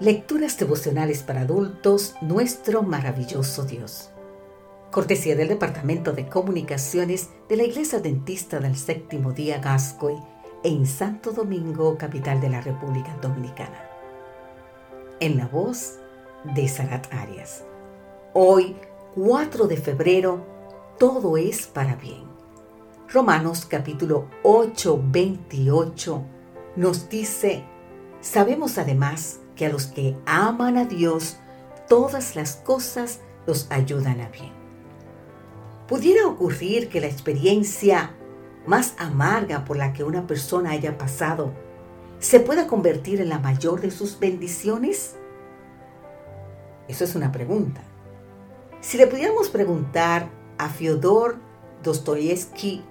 Lecturas devocionales para adultos, nuestro maravilloso Dios. Cortesía del Departamento de Comunicaciones de la Iglesia Dentista del Séptimo Día Gascoy en Santo Domingo, capital de la República Dominicana. En la voz de Sarat Arias. Hoy, 4 de febrero, todo es para bien. Romanos capítulo 8, 28 nos dice, sabemos además que a los que aman a Dios, todas las cosas los ayudan a bien. Pudiera ocurrir que la experiencia más amarga por la que una persona haya pasado se pueda convertir en la mayor de sus bendiciones? Eso es una pregunta. Si le pudiéramos preguntar a Fyodor Dostoyevsky,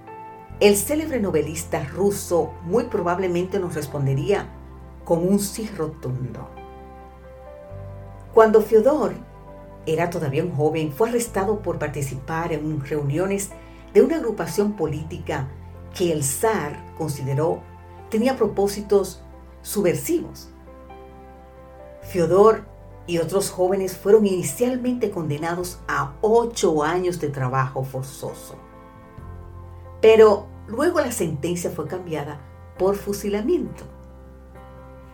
el célebre novelista ruso muy probablemente nos respondería con un sí rotundo. Cuando Fyodor era todavía un joven, fue arrestado por participar en reuniones de una agrupación política que el zar consideró tenía propósitos subversivos. Fyodor y otros jóvenes fueron inicialmente condenados a ocho años de trabajo forzoso. Pero luego la sentencia fue cambiada por fusilamiento.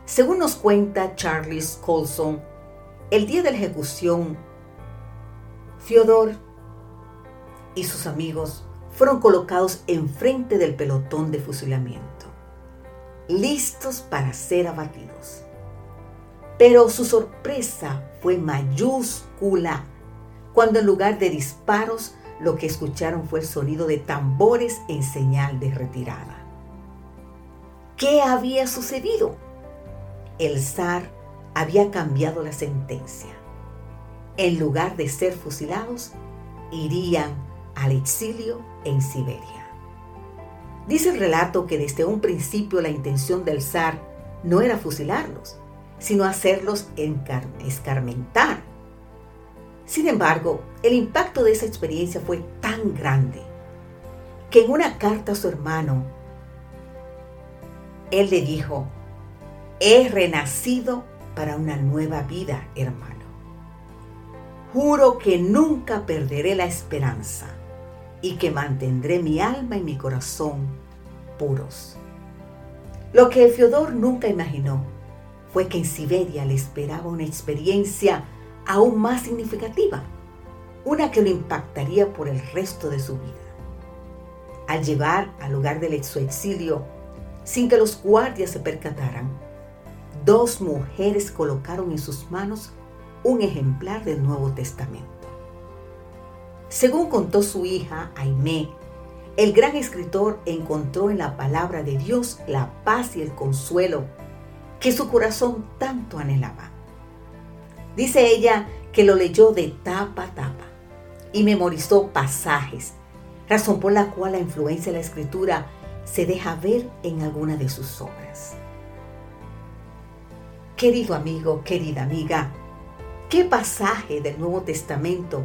Según nos cuenta Charles Colson, el día de la ejecución, Fyodor y sus amigos fueron colocados enfrente del pelotón de fusilamiento, listos para ser abatidos. Pero su sorpresa fue mayúscula cuando en lugar de disparos lo que escucharon fue el sonido de tambores en señal de retirada. ¿Qué había sucedido? el zar había cambiado la sentencia. En lugar de ser fusilados, irían al exilio en Siberia. Dice el relato que desde un principio la intención del zar no era fusilarlos, sino hacerlos escarmentar. Sin embargo, el impacto de esa experiencia fue tan grande que en una carta a su hermano, él le dijo, He renacido para una nueva vida, hermano. Juro que nunca perderé la esperanza y que mantendré mi alma y mi corazón puros. Lo que Fiodor nunca imaginó fue que en Siberia le esperaba una experiencia aún más significativa, una que lo impactaría por el resto de su vida. Al llevar al lugar del exilio, sin que los guardias se percataran, dos mujeres colocaron en sus manos un ejemplar del Nuevo Testamento. Según contó su hija Aimé, el gran escritor encontró en la palabra de Dios la paz y el consuelo que su corazón tanto anhelaba. Dice ella que lo leyó de tapa a tapa y memorizó pasajes, razón por la cual la influencia de la escritura se deja ver en alguna de sus obras. Querido amigo, querida amiga, ¿qué pasaje del Nuevo Testamento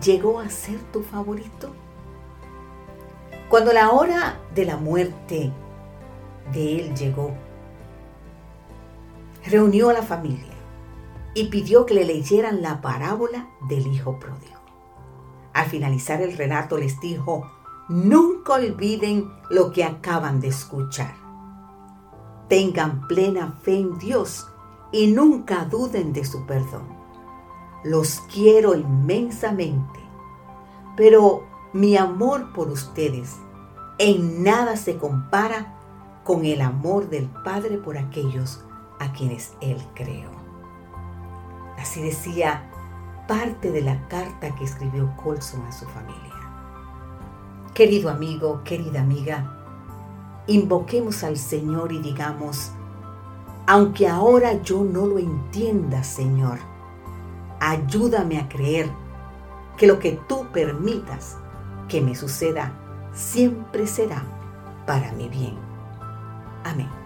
llegó a ser tu favorito? Cuando la hora de la muerte de él llegó, reunió a la familia y pidió que le leyeran la parábola del Hijo Pródigo. Al finalizar el relato les dijo, nunca olviden lo que acaban de escuchar. Tengan plena fe en Dios y nunca duden de su perdón. Los quiero inmensamente, pero mi amor por ustedes en nada se compara con el amor del Padre por aquellos a quienes Él creó. Así decía parte de la carta que escribió Colson a su familia. Querido amigo, querida amiga, invoquemos al Señor y digamos, aunque ahora yo no lo entienda, Señor, ayúdame a creer que lo que tú permitas que me suceda siempre será para mi bien. Amén.